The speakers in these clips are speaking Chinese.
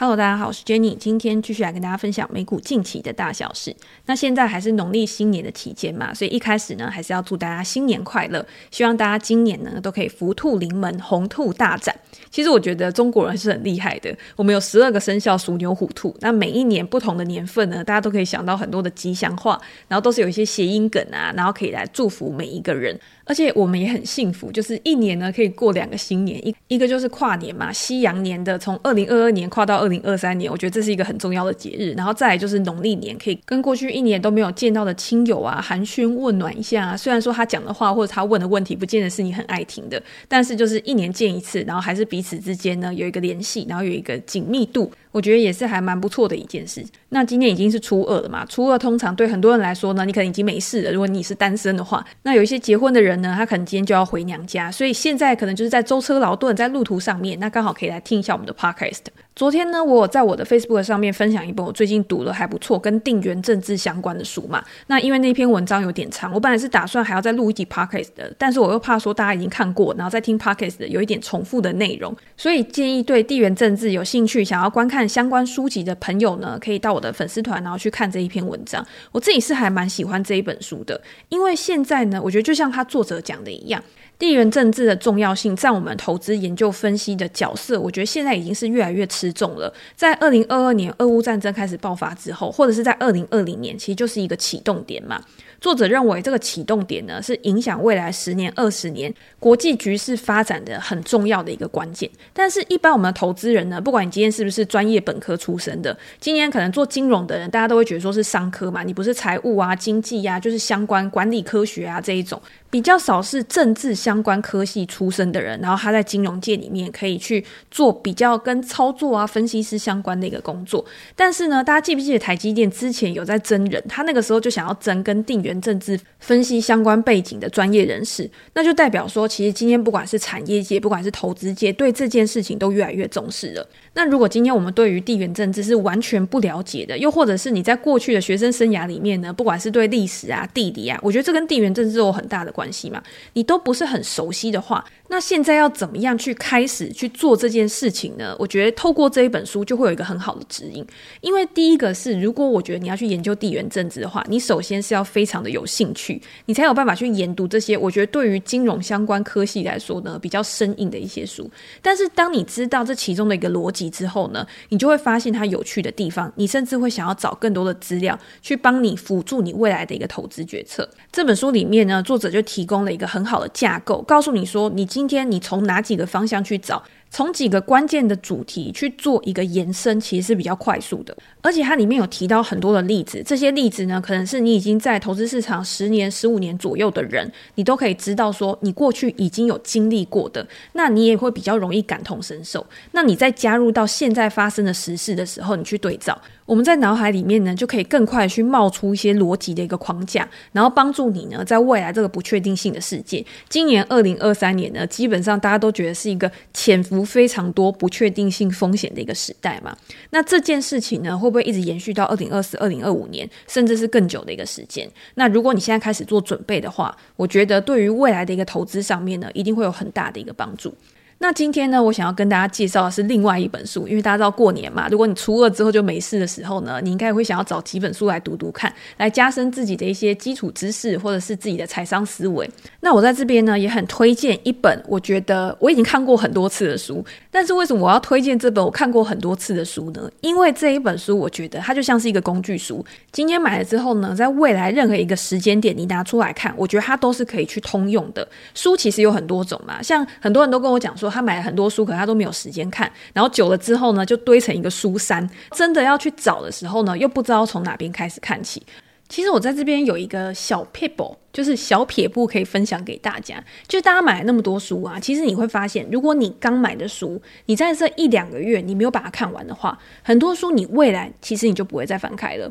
Hello，大家好，我是 Jenny，今天继续来跟大家分享美股近期的大小事。那现在还是农历新年的期间嘛，所以一开始呢，还是要祝大家新年快乐，希望大家今年呢都可以福兔临门，鸿兔大展。其实我觉得中国人是很厉害的，我们有十二个生肖属牛、虎、兔，那每一年不同的年份呢，大家都可以想到很多的吉祥话，然后都是有一些谐音梗啊，然后可以来祝福每一个人。而且我们也很幸福，就是一年呢可以过两个新年，一一个就是跨年嘛，西洋年的从二零二二年跨到二零二三年，我觉得这是一个很重要的节日。然后再来就是农历年，可以跟过去一年都没有见到的亲友啊寒暄问暖一下。虽然说他讲的话或者他问的问题不见得是你很爱听的，但是就是一年见一次，然后还是彼此之间呢有一个联系，然后有一个紧密度。我觉得也是还蛮不错的一件事。那今天已经是初二了嘛，初二通常对很多人来说呢，你可能已经没事了。如果你是单身的话，那有一些结婚的人呢，他可能今天就要回娘家，所以现在可能就是在舟车劳顿，在路途上面，那刚好可以来听一下我们的 podcast。昨天呢，我有在我的 Facebook 上面分享一本我最近读了还不错，跟地缘政治相关的书嘛。那因为那篇文章有点长，我本来是打算还要再录一集 podcast 的，但是我又怕说大家已经看过，然后再听 podcast 的有一点重复的内容，所以建议对地缘政治有兴趣、想要观看相关书籍的朋友呢，可以到我的粉丝团，然后去看这一篇文章。我自己是还蛮喜欢这一本书的，因为现在呢，我觉得就像他作者讲的一样。地缘政治的重要性在我们投资研究分析的角色，我觉得现在已经是越来越吃重了。在二零二二年俄乌战争开始爆发之后，或者是在二零二零年，其实就是一个启动点嘛。作者认为这个启动点呢，是影响未来十年、二十年国际局势发展的很重要的一个关键。但是，一般我们的投资人呢，不管你今天是不是专业本科出身的，今天可能做金融的人，大家都会觉得说是商科嘛，你不是财务啊、经济啊，就是相关管理科学啊这一种。比较少是政治相关科系出身的人，然后他在金融界里面可以去做比较跟操作啊、分析师相关的一个工作。但是呢，大家记不记得台积电之前有在征人？他那个时候就想要征跟地缘政治分析相关背景的专业人士，那就代表说，其实今天不管是产业界，不管是投资界，对这件事情都越来越重视了。那如果今天我们对于地缘政治是完全不了解的，又或者是你在过去的学生生涯里面呢，不管是对历史啊、地理啊，我觉得这跟地缘政治有很大的关系嘛，你都不是很熟悉的话，那现在要怎么样去开始去做这件事情呢？我觉得透过这一本书就会有一个很好的指引。因为第一个是，如果我觉得你要去研究地缘政治的话，你首先是要非常的有兴趣，你才有办法去研读这些。我觉得对于金融相关科系来说呢，比较生硬的一些书。但是当你知道这其中的一个逻辑之后呢，你就会发现它有趣的地方，你甚至会想要找更多的资料去帮你辅助你未来的一个投资决策。这本书里面呢，作者就提供了一个很好的架构，告诉你说，你今今天你从哪几个方向去找。从几个关键的主题去做一个延伸，其实是比较快速的。而且它里面有提到很多的例子，这些例子呢，可能是你已经在投资市场十年、十五年左右的人，你都可以知道说，你过去已经有经历过的，那你也会比较容易感同身受。那你在加入到现在发生的时事的时候，你去对照。我们在脑海里面呢，就可以更快去冒出一些逻辑的一个框架，然后帮助你呢，在未来这个不确定性的世界。今年二零二三年呢，基本上大家都觉得是一个潜伏非常多不确定性风险的一个时代嘛。那这件事情呢，会不会一直延续到二零二四、二零二五年，甚至是更久的一个时间？那如果你现在开始做准备的话，我觉得对于未来的一个投资上面呢，一定会有很大的一个帮助。那今天呢，我想要跟大家介绍的是另外一本书，因为大家知道过年嘛，如果你初二之后就没事的时候呢，你应该会想要找几本书来读读看，来加深自己的一些基础知识或者是自己的财商思维。那我在这边呢，也很推荐一本我觉得我已经看过很多次的书，但是为什么我要推荐这本我看过很多次的书呢？因为这一本书我觉得它就像是一个工具书，今天买了之后呢，在未来任何一个时间点你拿出来看，我觉得它都是可以去通用的。书其实有很多种嘛，像很多人都跟我讲说。他买了很多书，可他都没有时间看，然后久了之后呢，就堆成一个书山。真的要去找的时候呢，又不知道从哪边开始看起。其实我在这边有一个小撇步，就是小撇步可以分享给大家。就大家买了那么多书啊，其实你会发现，如果你刚买的书，你在这一两个月你没有把它看完的话，很多书你未来其实你就不会再翻开了。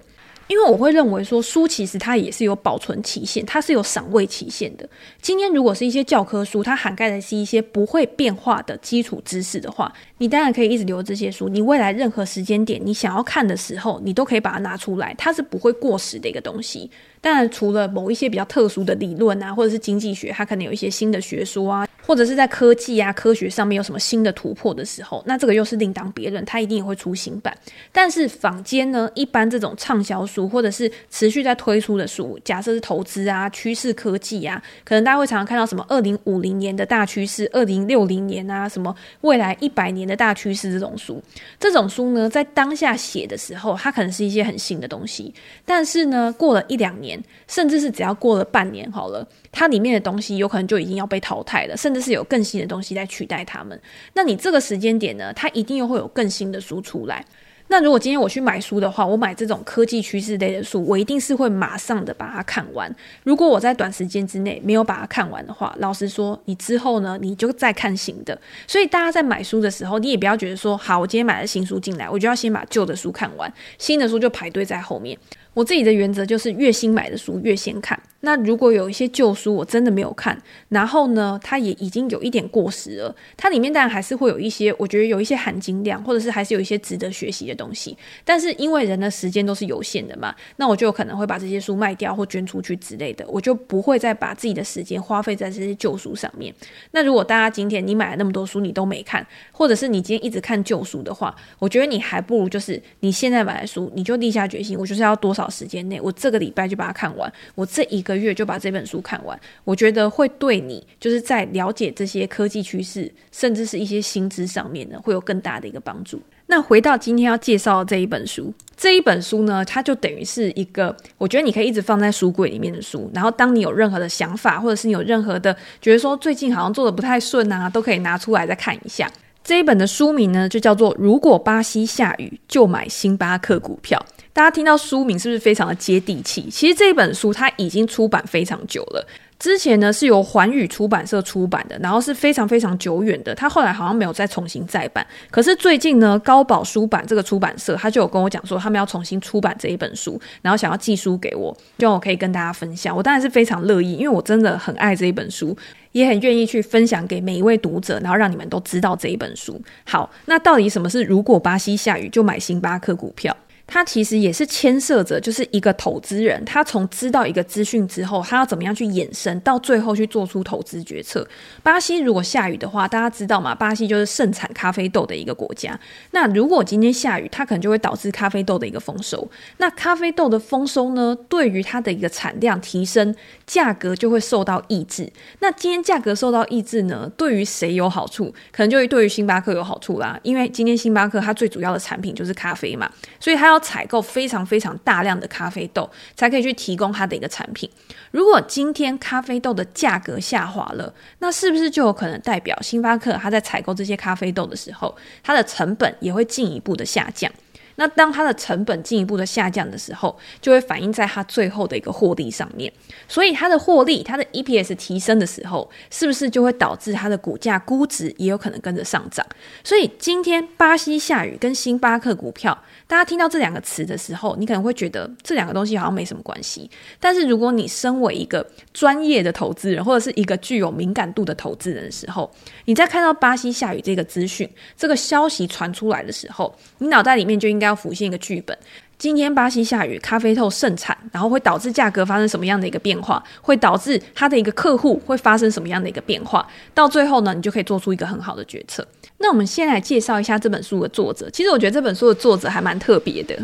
因为我会认为说，书其实它也是有保存期限，它是有赏味期限的。今天如果是一些教科书，它涵盖的是一些不会变化的基础知识的话，你当然可以一直留这些书。你未来任何时间点你想要看的时候，你都可以把它拿出来，它是不会过时的一个东西。当然，除了某一些比较特殊的理论啊，或者是经济学，它可能有一些新的学说啊，或者是在科技啊、科学上面有什么新的突破的时候，那这个又是另当别论，它一定也会出新版。但是坊间呢，一般这种畅销书或者是持续在推出的书，假设是投资啊、趋势科技啊，可能大家会常常看到什么二零五零年的大趋势、二零六零年啊，什么未来一百年的大趋势这种书。这种书呢，在当下写的时候，它可能是一些很新的东西，但是呢，过了一两年。甚至是只要过了半年好了，它里面的东西有可能就已经要被淘汰了，甚至是有更新的东西在取代它们。那你这个时间点呢，它一定又会有更新的书出来。那如果今天我去买书的话，我买这种科技趋势类的书，我一定是会马上的把它看完。如果我在短时间之内没有把它看完的话，老实说，你之后呢，你就再看新的。所以大家在买书的时候，你也不要觉得说，好，我今天买了新书进来，我就要先把旧的书看完，新的书就排队在后面。我自己的原则就是越新买的书越先看。那如果有一些旧书我真的没有看，然后呢，它也已经有一点过时了，它里面当然还是会有一些，我觉得有一些含金量，或者是还是有一些值得学习的东西。但是因为人的时间都是有限的嘛，那我就有可能会把这些书卖掉或捐出去之类的，我就不会再把自己的时间花费在这些旧书上面。那如果大家今天你买了那么多书你都没看，或者是你今天一直看旧书的话，我觉得你还不如就是你现在买的书，你就立下决心，我就是要多少时间内，我这个礼拜就把它看完，我这一个月就把这本书看完，我觉得会对你就是在了解这些科技趋势，甚至是一些薪资上面呢，会有更大的一个帮助。那回到今天要介绍的这一本书，这一本书呢，它就等于是一个，我觉得你可以一直放在书柜里面的书，然后当你有任何的想法，或者是你有任何的觉得说最近好像做的不太顺啊，都可以拿出来再看一下。这一本的书名呢，就叫做《如果巴西下雨，就买星巴克股票》。大家听到书名是不是非常的接地气？其实这本书它已经出版非常久了。之前呢是由环宇出版社出版的，然后是非常非常久远的。他后来好像没有再重新再版。可是最近呢，高宝书版这个出版社他就有跟我讲说，他们要重新出版这一本书，然后想要寄书给我，希望我可以跟大家分享。我当然是非常乐意，因为我真的很爱这一本书，也很愿意去分享给每一位读者，然后让你们都知道这一本书。好，那到底什么是如果巴西下雨就买星巴克股票？它其实也是牵涉着，就是一个投资人，他从知道一个资讯之后，他要怎么样去衍生，到最后去做出投资决策。巴西如果下雨的话，大家知道吗？巴西就是盛产咖啡豆的一个国家。那如果今天下雨，它可能就会导致咖啡豆的一个丰收。那咖啡豆的丰收呢，对于它的一个产量提升，价格就会受到抑制。那今天价格受到抑制呢，对于谁有好处？可能就会对于星巴克有好处啦，因为今天星巴克它最主要的产品就是咖啡嘛，所以它要。采购非常非常大量的咖啡豆，才可以去提供它的一个产品。如果今天咖啡豆的价格下滑了，那是不是就有可能代表星巴克它在采购这些咖啡豆的时候，它的成本也会进一步的下降？那当它的成本进一步的下降的时候，就会反映在它最后的一个获利上面。所以它的获利，它的 EPS 提升的时候，是不是就会导致它的股价估值也有可能跟着上涨？所以今天巴西下雨跟星巴克股票。大家听到这两个词的时候，你可能会觉得这两个东西好像没什么关系。但是如果你身为一个专业的投资人，或者是一个具有敏感度的投资人的时候，你在看到巴西下雨这个资讯、这个消息传出来的时候，你脑袋里面就应该要浮现一个剧本。今天巴西下雨，咖啡豆盛产，然后会导致价格发生什么样的一个变化？会导致他的一个客户会发生什么样的一个变化？到最后呢，你就可以做出一个很好的决策。那我们先来介绍一下这本书的作者。其实我觉得这本书的作者还蛮特别的。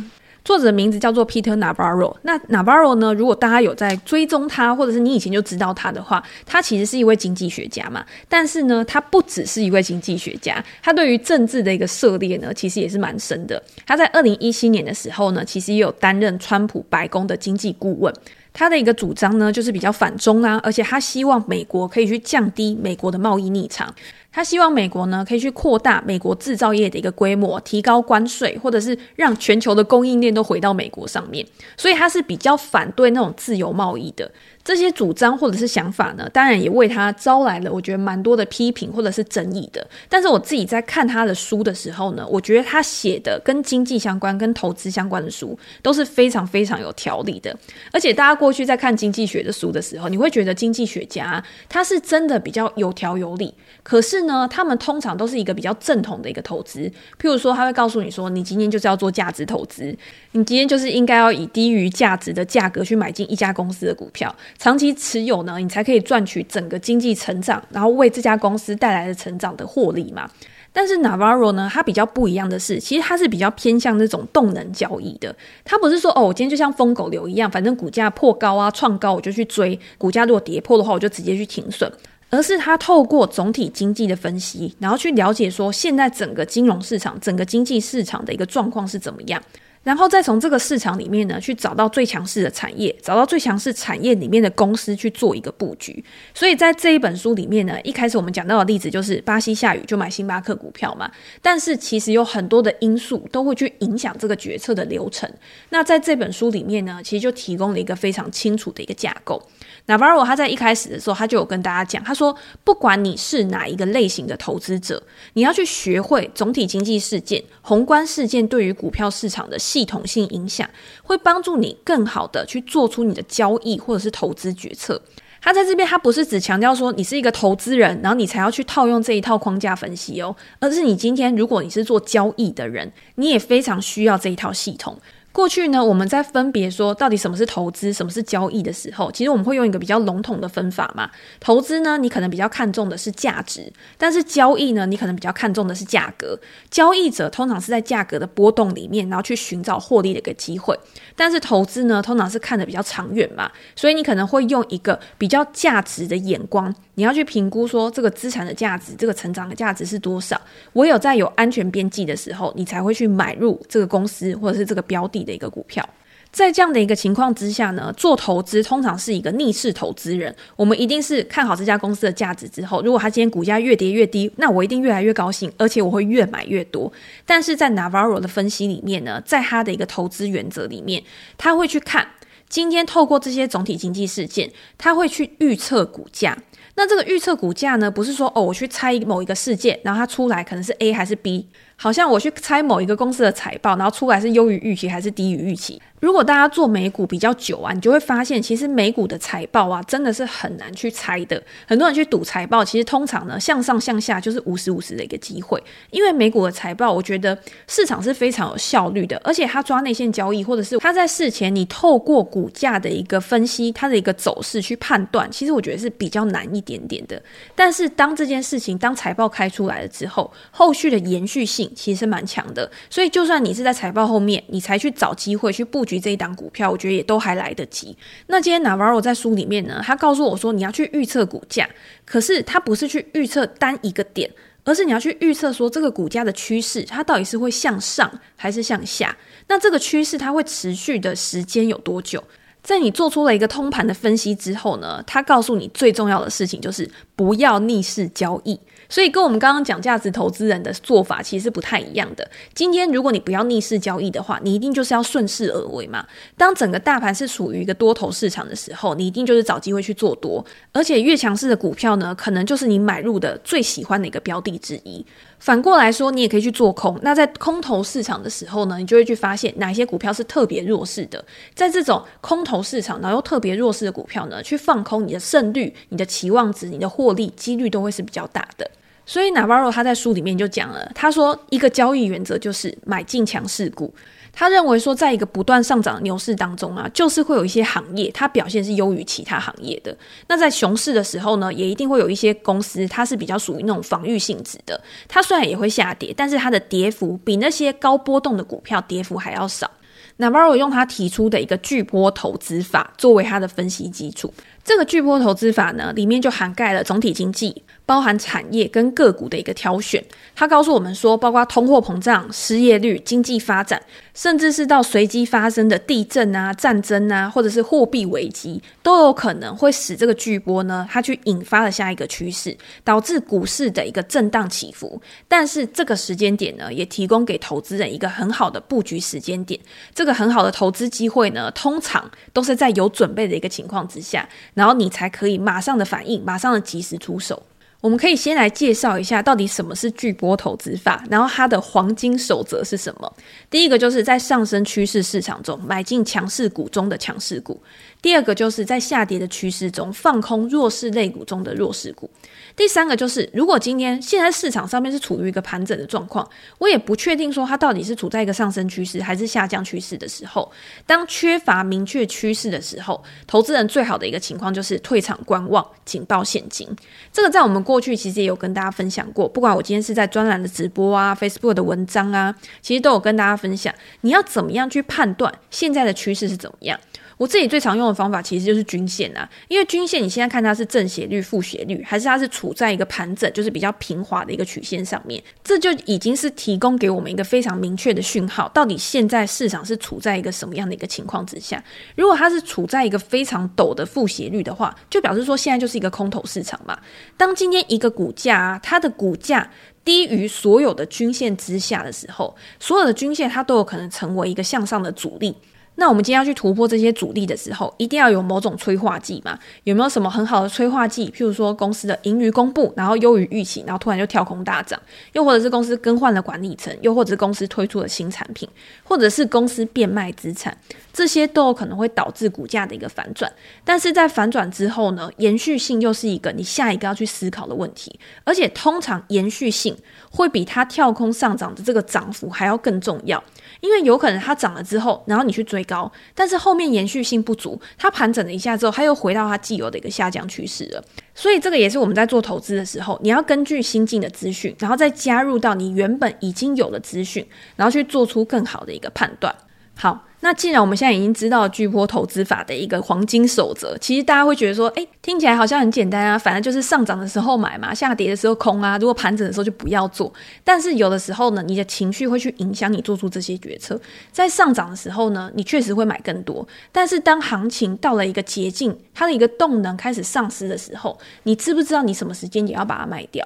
作者的名字叫做 Peter Navarro。那 Navarro 呢？如果大家有在追踪他，或者是你以前就知道他的话，他其实是一位经济学家嘛。但是呢，他不只是一位经济学家，他对于政治的一个涉猎呢，其实也是蛮深的。他在二零一七年的时候呢，其实也有担任川普白宫的经济顾问。他的一个主张呢，就是比较反中啊，而且他希望美国可以去降低美国的贸易逆差。他希望美国呢可以去扩大美国制造业的一个规模，提高关税，或者是让全球的供应链都回到美国上面。所以他是比较反对那种自由贸易的。这些主张或者是想法呢，当然也为他招来了我觉得蛮多的批评或者是争议的。但是我自己在看他的书的时候呢，我觉得他写的跟经济相关、跟投资相关的书都是非常非常有条理的。而且大家过去在看经济学的书的时候，你会觉得经济学家他是真的比较有条有理。可是呢，他们通常都是一个比较正统的一个投资。譬如说，他会告诉你说，你今天就是要做价值投资，你今天就是应该要以低于价值的价格去买进一家公司的股票，长期持有呢，你才可以赚取整个经济成长，然后为这家公司带来的成长的获利嘛。但是 Navarro 呢，它比较不一样的是，其实它是比较偏向那种动能交易的。它不是说哦，我今天就像疯狗流一样，反正股价破高啊、创高我就去追，股价如果跌破的话，我就直接去停损。而是他透过总体经济的分析，然后去了解说现在整个金融市场、整个经济市场的一个状况是怎么样。然后再从这个市场里面呢，去找到最强势的产业，找到最强势产业里面的公司去做一个布局。所以在这一本书里面呢，一开始我们讲到的例子就是巴西下雨就买星巴克股票嘛。但是其实有很多的因素都会去影响这个决策的流程。那在这本书里面呢，其实就提供了一个非常清楚的一个架构。Navarro 他在一开始的时候，他就有跟大家讲，他说，不管你是哪一个类型的投资者，你要去学会总体经济事件、宏观事件对于股票市场的系统性影响，会帮助你更好的去做出你的交易或者是投资决策。他在这边，他不是只强调说你是一个投资人，然后你才要去套用这一套框架分析哦，而是你今天如果你是做交易的人，你也非常需要这一套系统。过去呢，我们在分别说到底什么是投资，什么是交易的时候，其实我们会用一个比较笼统的分法嘛。投资呢，你可能比较看重的是价值，但是交易呢，你可能比较看重的是价格。交易者通常是在价格的波动里面，然后去寻找获利的一个机会。但是投资呢，通常是看的比较长远嘛，所以你可能会用一个比较价值的眼光，你要去评估说这个资产的价值，这个成长的价值是多少。唯有在有安全边际的时候，你才会去买入这个公司或者是这个标的的一个股票，在这样的一个情况之下呢，做投资通常是一个逆势投资人。我们一定是看好这家公司的价值之后，如果它今天股价越跌越低，那我一定越来越高兴，而且我会越买越多。但是在 Navarro 的分析里面呢，在他的一个投资原则里面，他会去看今天透过这些总体经济事件，它会去预测股价。那这个预测股价呢，不是说哦，我去猜某一个事件，然后它出来可能是 A 还是 B。好像我去猜某一个公司的财报，然后出来是优于预期还是低于预期。如果大家做美股比较久啊，你就会发现，其实美股的财报啊，真的是很难去猜的。很多人去赌财报，其实通常呢，向上向下就是五十五十的一个机会。因为美股的财报，我觉得市场是非常有效率的，而且它抓内线交易，或者是它在事前你透过股价的一个分析，它的一个走势去判断，其实我觉得是比较难一点点的。但是当这件事情当财报开出来了之后，后续的延续性。其实蛮强的，所以就算你是在财报后面，你才去找机会去布局这一档股票，我觉得也都还来得及。那今天 Navarro 在书里面呢，他告诉我说，你要去预测股价，可是他不是去预测单一个点，而是你要去预测说这个股价的趋势，它到底是会向上还是向下？那这个趋势它会持续的时间有多久？在你做出了一个通盘的分析之后呢，他告诉你最重要的事情就是不要逆势交易。所以跟我们刚刚讲价值投资人的做法其实不太一样的。今天如果你不要逆势交易的话，你一定就是要顺势而为嘛。当整个大盘是处于一个多头市场的时候，你一定就是找机会去做多，而且越强势的股票呢，可能就是你买入的最喜欢的一个标的之一。反过来说，你也可以去做空。那在空头市场的时候呢，你就会去发现哪些股票是特别弱势的。在这种空头市场，然后又特别弱势的股票呢，去放空，你的胜率、你的期望值、你的获利几率都会是比较大的。所以 Navarro 他在书里面就讲了，他说一个交易原则就是买进强势股。他认为说，在一个不断上涨的牛市当中啊，就是会有一些行业它表现是优于其他行业的。那在熊市的时候呢，也一定会有一些公司，它是比较属于那种防御性质的。它虽然也会下跌，但是它的跌幅比那些高波动的股票跌幅还要少。Navarro 用他提出的一个巨波投资法作为他的分析基础。这个巨波投资法呢，里面就涵盖了总体经济。包含产业跟个股的一个挑选，它告诉我们说，包括通货膨胀、失业率、经济发展，甚至是到随机发生的地震啊、战争啊，或者是货币危机，都有可能会使这个巨波呢，它去引发了下一个趋势，导致股市的一个震荡起伏。但是这个时间点呢，也提供给投资人一个很好的布局时间点。这个很好的投资机会呢，通常都是在有准备的一个情况之下，然后你才可以马上的反应，马上的及时出手。我们可以先来介绍一下到底什么是巨波投资法，然后它的黄金守则是什么。第一个就是在上升趋势市场中买进强势股中的强势股。第二个就是在下跌的趋势中放空弱势类股中的弱势股。第三个就是，如果今天现在市场上面是处于一个盘整的状况，我也不确定说它到底是处在一个上升趋势还是下降趋势的时候，当缺乏明确趋势的时候，投资人最好的一个情况就是退场观望，紧抱现金。这个在我们过去其实也有跟大家分享过，不管我今天是在专栏的直播啊、Facebook 的文章啊，其实都有跟大家分享，你要怎么样去判断现在的趋势是怎么样。我自己最常用的方法其实就是均线啊，因为均线你现在看它是正斜率、负斜率，还是它是处在一个盘整，就是比较平滑的一个曲线上面，这就已经是提供给我们一个非常明确的讯号，到底现在市场是处在一个什么样的一个情况之下。如果它是处在一个非常陡的负斜率的话，就表示说现在就是一个空头市场嘛。当今天一个股价啊，它的股价低于所有的均线之下的时候，所有的均线它都有可能成为一个向上的阻力。那我们今天要去突破这些阻力的时候，一定要有某种催化剂嘛？有没有什么很好的催化剂？譬如说公司的盈余公布，然后优于预期，然后突然就跳空大涨；又或者是公司更换了管理层，又或者是公司推出了新产品，或者是公司变卖资产，这些都有可能会导致股价的一个反转。但是在反转之后呢，延续性又是一个你下一个要去思考的问题，而且通常延续性会比它跳空上涨的这个涨幅还要更重要。因为有可能它涨了之后，然后你去追高，但是后面延续性不足，它盘整了一下之后，它又回到它既有的一个下降趋势了。所以这个也是我们在做投资的时候，你要根据新进的资讯，然后再加入到你原本已经有的资讯，然后去做出更好的一个判断。好。那既然我们现在已经知道巨波投资法的一个黄金守则，其实大家会觉得说，诶，听起来好像很简单啊，反正就是上涨的时候买嘛，下跌的时候空啊，如果盘整的时候就不要做。但是有的时候呢，你的情绪会去影响你做出这些决策。在上涨的时候呢，你确实会买更多，但是当行情到了一个捷径，它的一个动能开始丧失的时候，你知不知道你什么时间也要把它卖掉？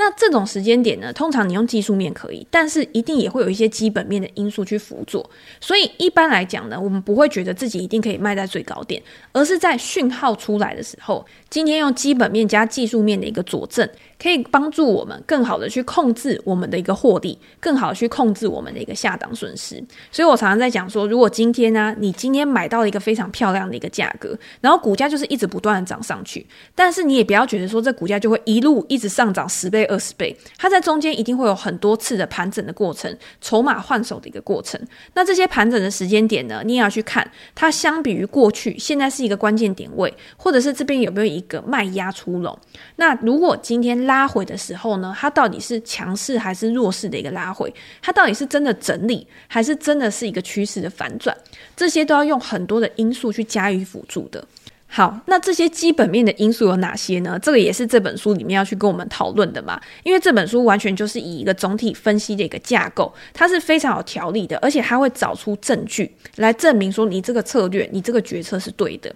那这种时间点呢，通常你用技术面可以，但是一定也会有一些基本面的因素去辅佐。所以一般来讲呢，我们不会觉得自己一定可以卖在最高点，而是在讯号出来的时候，今天用基本面加技术面的一个佐证。可以帮助我们更好的去控制我们的一个获利，更好的去控制我们的一个下档损失。所以我常常在讲说，如果今天呢、你今天买到了一个非常漂亮的一个价格，然后股价就是一直不断的涨上去，但是你也不要觉得说这股价就会一路一直上涨十倍、二十倍，它在中间一定会有很多次的盘整的过程，筹码换手的一个过程。那这些盘整的时间点呢，你也要去看它相比于过去，现在是一个关键点位，或者是这边有没有一个卖压出笼。那如果今天拉回的时候呢，它到底是强势还是弱势的一个拉回？它到底是真的整理，还是真的是一个趋势的反转？这些都要用很多的因素去加以辅助的。好，那这些基本面的因素有哪些呢？这个也是这本书里面要去跟我们讨论的嘛。因为这本书完全就是以一个总体分析的一个架构，它是非常有条理的，而且它会找出证据来证明说你这个策略、你这个决策是对的。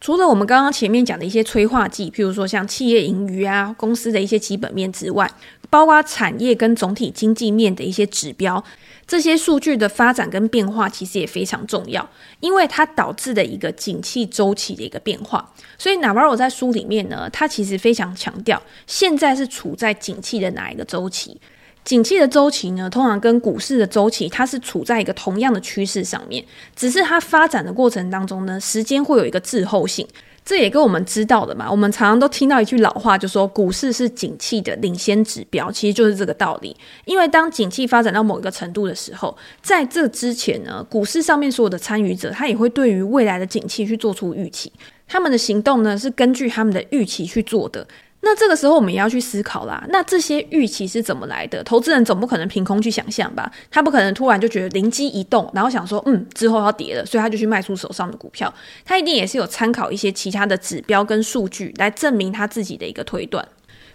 除了我们刚刚前面讲的一些催化剂，譬如说像企业盈余啊、公司的一些基本面之外，包括产业跟总体经济面的一些指标，这些数据的发展跟变化其实也非常重要，因为它导致的一个景气周期的一个变化。所以 Navarro 在书里面呢，他其实非常强调，现在是处在景气的哪一个周期。景气的周期呢，通常跟股市的周期，它是处在一个同样的趋势上面，只是它发展的过程当中呢，时间会有一个滞后性。这也跟我们知道的嘛，我们常常都听到一句老话，就说股市是景气的领先指标，其实就是这个道理。因为当景气发展到某一个程度的时候，在这之前呢，股市上面所有的参与者，他也会对于未来的景气去做出预期，他们的行动呢，是根据他们的预期去做的。那这个时候我们也要去思考啦。那这些预期是怎么来的？投资人总不可能凭空去想象吧？他不可能突然就觉得灵机一动，然后想说，嗯，之后要跌了，所以他就去卖出手上的股票。他一定也是有参考一些其他的指标跟数据来证明他自己的一个推断。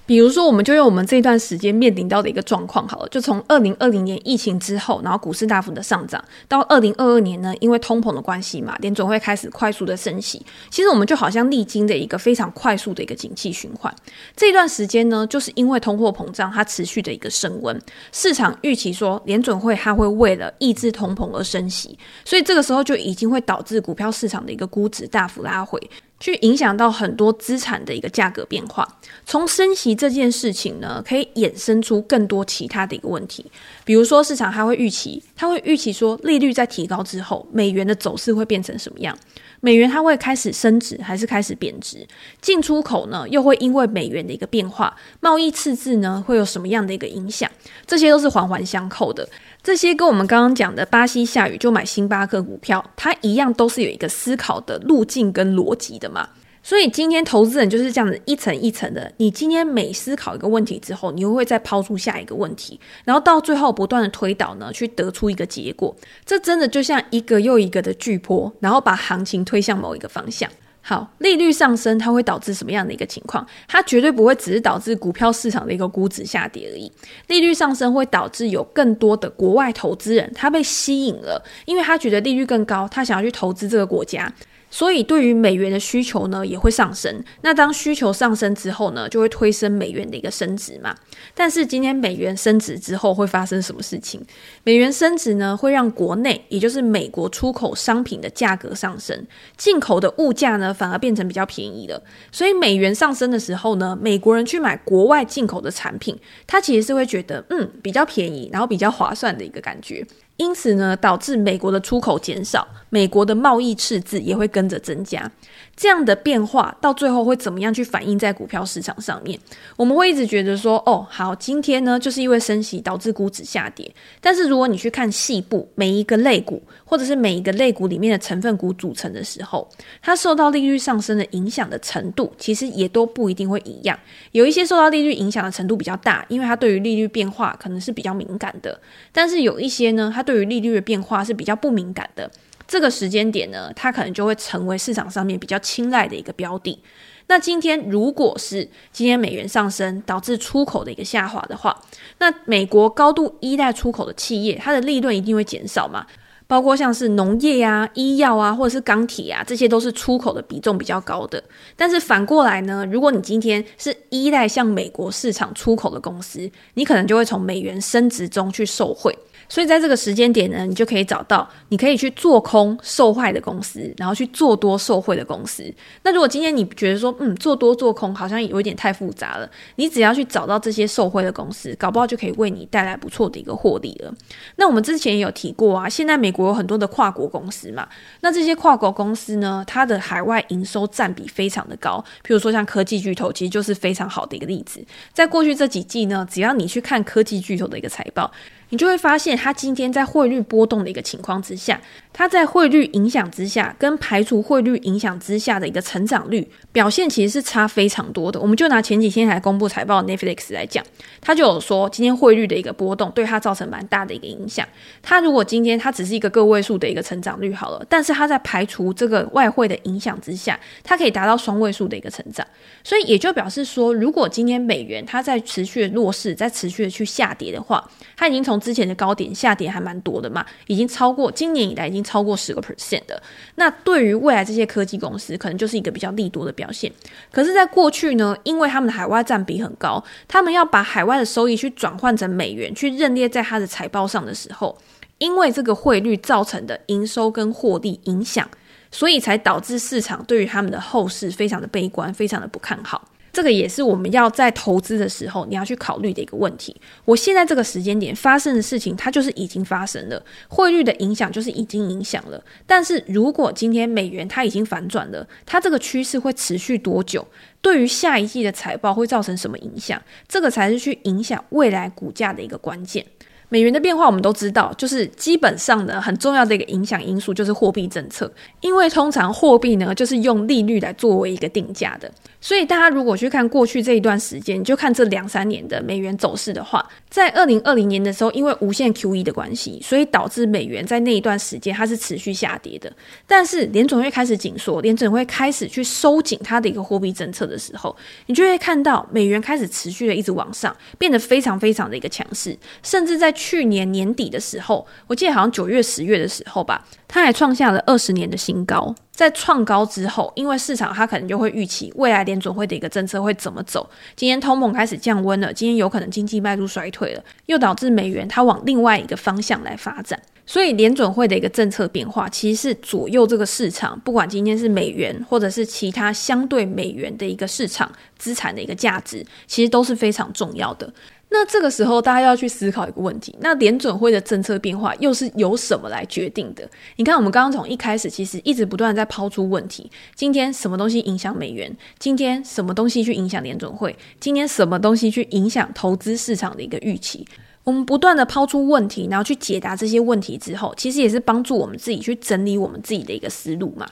比如说，我们就用我们这段时间面临到的一个状况好了，就从二零二零年疫情之后，然后股市大幅的上涨，到二零二二年呢，因为通膨的关系嘛，联准会开始快速的升息。其实我们就好像历经的一个非常快速的一个景气循环。这段时间呢，就是因为通货膨胀它持续的一个升温，市场预期说联准会它会为了抑制通膨而升息，所以这个时候就已经会导致股票市场的一个估值大幅拉回。去影响到很多资产的一个价格变化。从升息这件事情呢，可以衍生出更多其他的一个问题，比如说市场还会预期，它会预期说利率在提高之后，美元的走势会变成什么样？美元它会开始升值还是开始贬值？进出口呢又会因为美元的一个变化，贸易赤字呢会有什么样的一个影响？这些都是环环相扣的。这些跟我们刚刚讲的巴西下雨就买星巴克股票，它一样都是有一个思考的路径跟逻辑的嘛。所以今天投资人就是这样子一层一层的。你今天每思考一个问题之后，你又会再抛出下一个问题，然后到最后不断的推导呢，去得出一个结果。这真的就像一个又一个的巨波，然后把行情推向某一个方向。好，利率上升它会导致什么样的一个情况？它绝对不会只是导致股票市场的一个估值下跌而已。利率上升会导致有更多的国外投资人他被吸引了，因为他觉得利率更高，他想要去投资这个国家。所以，对于美元的需求呢，也会上升。那当需求上升之后呢，就会推升美元的一个升值嘛。但是，今天美元升值之后会发生什么事情？美元升值呢，会让国内，也就是美国出口商品的价格上升，进口的物价呢，反而变成比较便宜了。所以，美元上升的时候呢，美国人去买国外进口的产品，他其实是会觉得，嗯，比较便宜，然后比较划算的一个感觉。因此呢，导致美国的出口减少，美国的贸易赤字也会跟着增加。这样的变化到最后会怎么样去反映在股票市场上面？我们会一直觉得说，哦，好，今天呢就是因为升息导致股指下跌。但是如果你去看细部每一个类股，或者是每一个类股里面的成分股组成的时候，它受到利率上升的影响的程度，其实也都不一定会一样。有一些受到利率影响的程度比较大，因为它对于利率变化可能是比较敏感的。但是有一些呢，它对于利率的变化是比较不敏感的。这个时间点呢，它可能就会成为市场上面比较青睐的一个标的。那今天如果是今天美元上升导致出口的一个下滑的话，那美国高度依赖出口的企业，它的利润一定会减少嘛？包括像是农业啊、医药啊，或者是钢铁啊，这些都是出口的比重比较高的。但是反过来呢，如果你今天是依赖向美国市场出口的公司，你可能就会从美元升值中去受惠。所以在这个时间点呢，你就可以找到你可以去做空受坏的公司，然后去做多受惠的公司。那如果今天你觉得说，嗯，做多做空好像有一点太复杂了，你只要去找到这些受惠的公司，搞不好就可以为你带来不错的一个获利了。那我们之前也有提过啊，现在美国有很多的跨国公司嘛，那这些跨国公司呢，它的海外营收占比非常的高，譬如说像科技巨头，其实就是非常好的一个例子。在过去这几季呢，只要你去看科技巨头的一个财报。你就会发现，它今天在汇率波动的一个情况之下，它在汇率影响之下，跟排除汇率影响之下的一个成长率表现，其实是差非常多的。我们就拿前几天才公布财报的 Netflix 来讲，它就有说，今天汇率的一个波动对它造成蛮大的一个影响。它如果今天它只是一个个位数的一个成长率好了，但是它在排除这个外汇的影响之下，它可以达到双位数的一个成长。所以也就表示说，如果今天美元它在持续的弱势，在持续的去下跌的话，它已经从之前的高点下跌还蛮多的嘛，已经超过今年以来已经超过十个 percent 的。那对于未来这些科技公司，可能就是一个比较利多的表现。可是，在过去呢，因为他们的海外占比很高，他们要把海外的收益去转换成美元，去认列在他的财报上的时候，因为这个汇率造成的营收跟获利影响，所以才导致市场对于他们的后市非常的悲观，非常的不看好。这个也是我们要在投资的时候你要去考虑的一个问题。我现在这个时间点发生的事情，它就是已经发生了，汇率的影响就是已经影响了。但是如果今天美元它已经反转了，它这个趋势会持续多久？对于下一季的财报会造成什么影响？这个才是去影响未来股价的一个关键。美元的变化我们都知道，就是基本上呢，很重要的一个影响因素就是货币政策，因为通常货币呢就是用利率来作为一个定价的。所以大家如果去看过去这一段时间，你就看这两三年的美元走势的话，在二零二零年的时候，因为无限 QE 的关系，所以导致美元在那一段时间它是持续下跌的。但是联准会开始紧缩，联准会开始去收紧它的一个货币政策的时候，你就会看到美元开始持续的一直往上，变得非常非常的一个强势，甚至在去年年底的时候，我记得好像九月、十月的时候吧，它还创下了二十年的新高。在创高之后，因为市场它可能就会预期未来联准会的一个政策会怎么走。今天通膨开始降温了，今天有可能经济迈入衰退了，又导致美元它往另外一个方向来发展。所以联准会的一个政策变化，其实是左右这个市场，不管今天是美元或者是其他相对美元的一个市场资产的一个价值，其实都是非常重要的。那这个时候，大家要去思考一个问题：那联准会的政策变化又是由什么来决定的？你看，我们刚刚从一开始，其实一直不断在抛出问题。今天什么东西影响美元？今天什么东西去影响联准会？今天什么东西去影响投资市场的一个预期？我们不断的抛出问题，然后去解答这些问题之后，其实也是帮助我们自己去整理我们自己的一个思路嘛。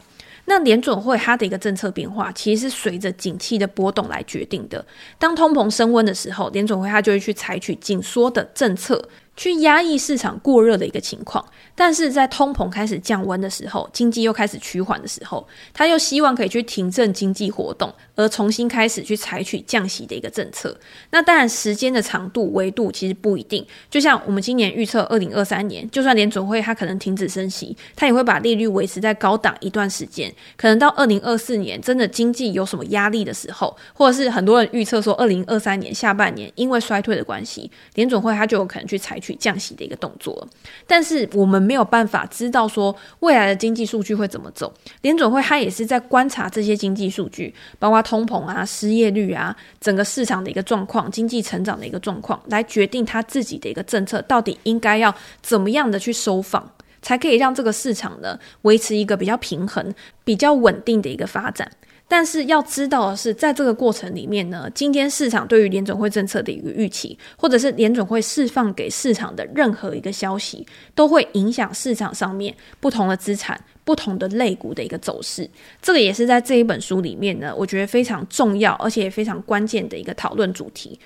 那联准会它的一个政策变化，其实是随着景气的波动来决定的。当通膨升温的时候，联准会它就会去采取紧缩的政策。去压抑市场过热的一个情况，但是在通膨开始降温的时候，经济又开始趋缓的时候，他又希望可以去提振经济活动，而重新开始去采取降息的一个政策。那当然，时间的长度、维度其实不一定。就像我们今年预测，二零二三年，就算联准会它可能停止升息，它也会把利率维持在高档一段时间。可能到二零二四年，真的经济有什么压力的时候，或者是很多人预测说，二零二三年下半年因为衰退的关系，联准会它就有可能去采取。去降息的一个动作，但是我们没有办法知道说未来的经济数据会怎么走。联准会它也是在观察这些经济数据，包括通膨啊、失业率啊、整个市场的一个状况、经济成长的一个状况，来决定它自己的一个政策到底应该要怎么样的去收放，才可以让这个市场呢维持一个比较平衡、比较稳定的一个发展。但是要知道的是，在这个过程里面呢，今天市场对于联准会政策的一个预期，或者是联准会释放给市场的任何一个消息，都会影响市场上面不同的资产、不同的类股的一个走势。这个也是在这一本书里面呢，我觉得非常重要，而且也非常关键的一个讨论主题。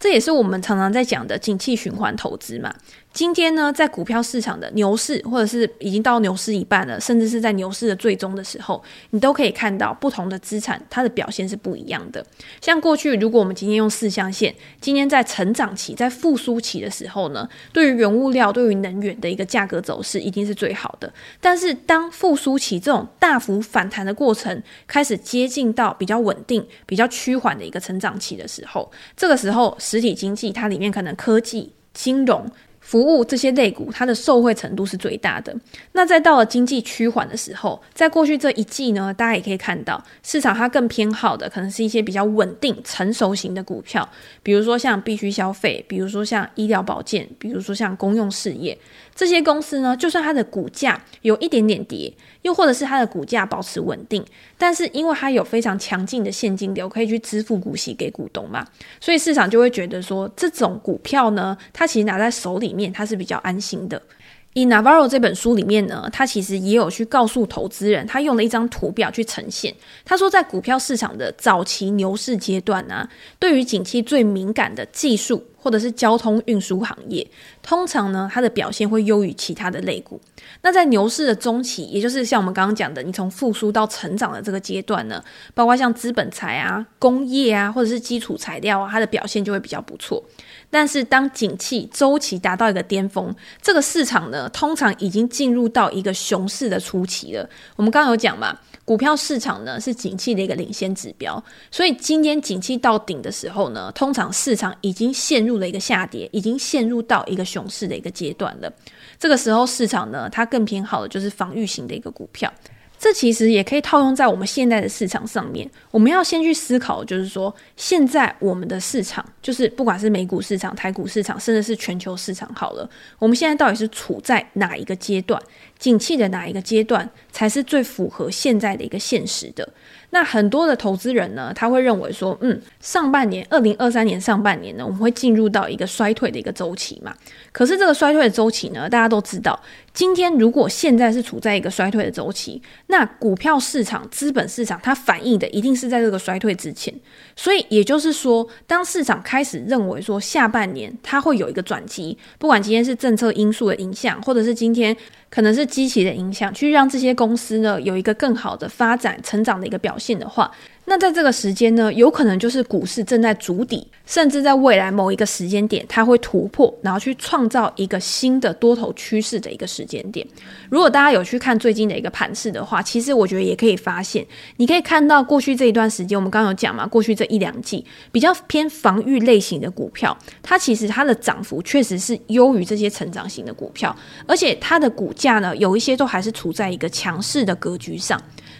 这也是我们常常在讲的景气循环投资嘛。今天呢，在股票市场的牛市，或者是已经到牛市一半了，甚至是在牛市的最终的时候，你都可以看到不同的资产它的表现是不一样的。像过去，如果我们今天用四象限，今天在成长期、在复苏期的时候呢，对于原物料、对于能源的一个价格走势一定是最好的。但是当复苏期这种大幅反弹的过程开始接近到比较稳定、比较趋缓的一个成长期的时候，这个时候实体经济它里面可能科技、金融。服务这些类股，它的受惠程度是最大的。那在到了经济趋缓的时候，在过去这一季呢，大家也可以看到，市场它更偏好的可能是一些比较稳定、成熟型的股票，比如说像必需消费，比如说像医疗保健，比如说像公用事业。这些公司呢，就算它的股价有一点点跌，又或者是它的股价保持稳定，但是因为它有非常强劲的现金流，可以去支付股息给股东嘛，所以市场就会觉得说，这种股票呢，它其实拿在手里面，它是比较安心的。以 Navarro 这本书里面呢，他其实也有去告诉投资人，他用了一张图表去呈现。他说，在股票市场的早期牛市阶段呢、啊，对于景气最敏感的技术或者是交通运输行业，通常呢，它的表现会优于其他的类股。那在牛市的中期，也就是像我们刚刚讲的，你从复苏到成长的这个阶段呢，包括像资本财啊、工业啊，或者是基础材料啊，它的表现就会比较不错。但是当景气周期达到一个巅峰，这个市场呢，通常已经进入到一个熊市的初期了。我们刚刚有讲嘛，股票市场呢是景气的一个领先指标，所以今天景气到顶的时候呢，通常市场已经陷入了一个下跌，已经陷入到一个熊熊市的一个阶段了。这个时候市场呢，它更偏好的就是防御型的一个股票。这其实也可以套用在我们现在的市场上面。我们要先去思考，就是说，现在我们的市场，就是不管是美股市场、台股市场，甚至是全球市场，好了，我们现在到底是处在哪一个阶段？景气的哪一个阶段才是最符合现在的一个现实的？那很多的投资人呢，他会认为说，嗯，上半年，二零二三年上半年呢，我们会进入到一个衰退的一个周期嘛。可是这个衰退的周期呢，大家都知道，今天如果现在是处在一个衰退的周期，那股票市场、资本市场它反映的一定是在这个衰退之前。所以也就是说，当市场开始认为说下半年它会有一个转机，不管今天是政策因素的影响，或者是今天可能是积极的影响，去让这些公司呢有一个更好的发展、成长的一个表现的话。那在这个时间呢，有可能就是股市正在筑底，甚至在未来某一个时间点，它会突破，然后去创造一个新的多头趋势的一个时间点。如果大家有去看最近的一个盘势的话，其实我觉得也可以发现，你可以看到过去这一段时间，我们刚刚有讲嘛，过去这一两季比较偏防御类型的股票，它其实它的涨幅确实是优于这些成长型的股票，而且它的股价呢，有一些都还是处在一个强势的格局上。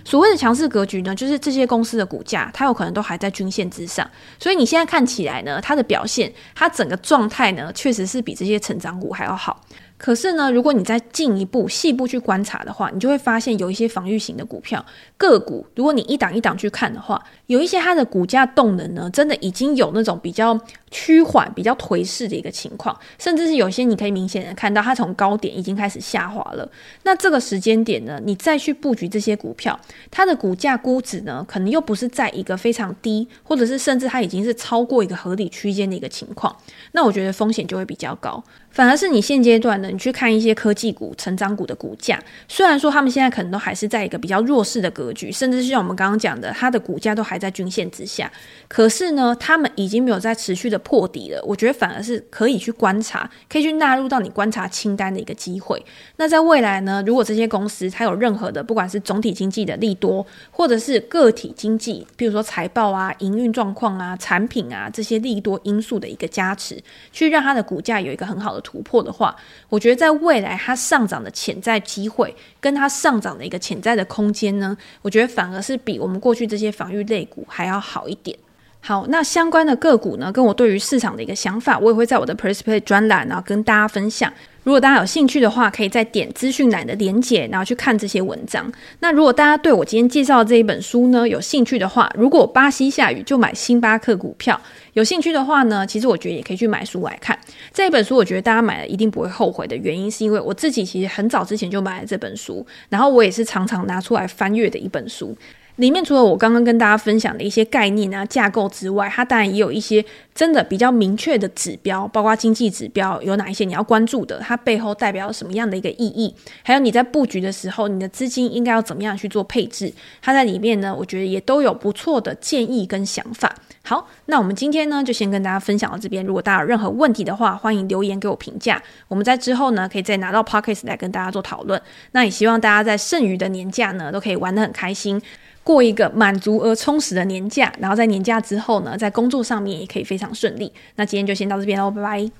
所谓的强势格局呢，就是这些公司的股价，它有可能都还在均线之上，所以你现在看起来呢，它的表现，它整个状态呢，确实是比这些成长股还要好。可是呢，如果你再进一步细部去观察的话，你就会发现有一些防御型的股票个股，如果你一档一档去看的话，有一些它的股价动能呢，真的已经有那种比较趋缓、比较颓势的一个情况，甚至是有些你可以明显的看到它从高点已经开始下滑了。那这个时间点呢，你再去布局这些股票，它的股价估值呢，可能又不是在一个非常低，或者是甚至它已经是超过一个合理区间的一个情况，那我觉得风险就会比较高。反而是你现阶段呢，你去看一些科技股、成长股的股价，虽然说他们现在可能都还是在一个比较弱势的格局，甚至是像我们刚刚讲的，它的股价都还在均线之下，可是呢，他们已经没有在持续的破底了。我觉得反而是可以去观察，可以去纳入到你观察清单的一个机会。那在未来呢，如果这些公司它有任何的，不管是总体经济的利多，或者是个体经济，比如说财报啊、营运状况啊、产品啊这些利多因素的一个加持，去让它的股价有一个很好的。突破的话，我觉得在未来它上涨的潜在机会，跟它上涨的一个潜在的空间呢，我觉得反而是比我们过去这些防御类股还要好一点。好，那相关的个股呢，跟我对于市场的一个想法，我也会在我的 Press Play 专栏，然后跟大家分享。如果大家有兴趣的话，可以再点资讯栏的连结，然后去看这些文章。那如果大家对我今天介绍的这一本书呢，有兴趣的话，如果巴西下雨就买星巴克股票，有兴趣的话呢，其实我觉得也可以去买书来看。这一本书，我觉得大家买了一定不会后悔的原因，是因为我自己其实很早之前就买了这本书，然后我也是常常拿出来翻阅的一本书。里面除了我刚刚跟大家分享的一些概念啊、架构之外，它当然也有一些真的比较明确的指标，包括经济指标有哪一些你要关注的，它背后代表什么样的一个意义，还有你在布局的时候，你的资金应该要怎么样去做配置，它在里面呢，我觉得也都有不错的建议跟想法。好，那我们今天呢就先跟大家分享到这边，如果大家有任何问题的话，欢迎留言给我评价，我们在之后呢可以再拿到 Pocket 来跟大家做讨论。那也希望大家在剩余的年假呢都可以玩得很开心。过一个满足而充实的年假，然后在年假之后呢，在工作上面也可以非常顺利。那今天就先到这边喽，拜拜。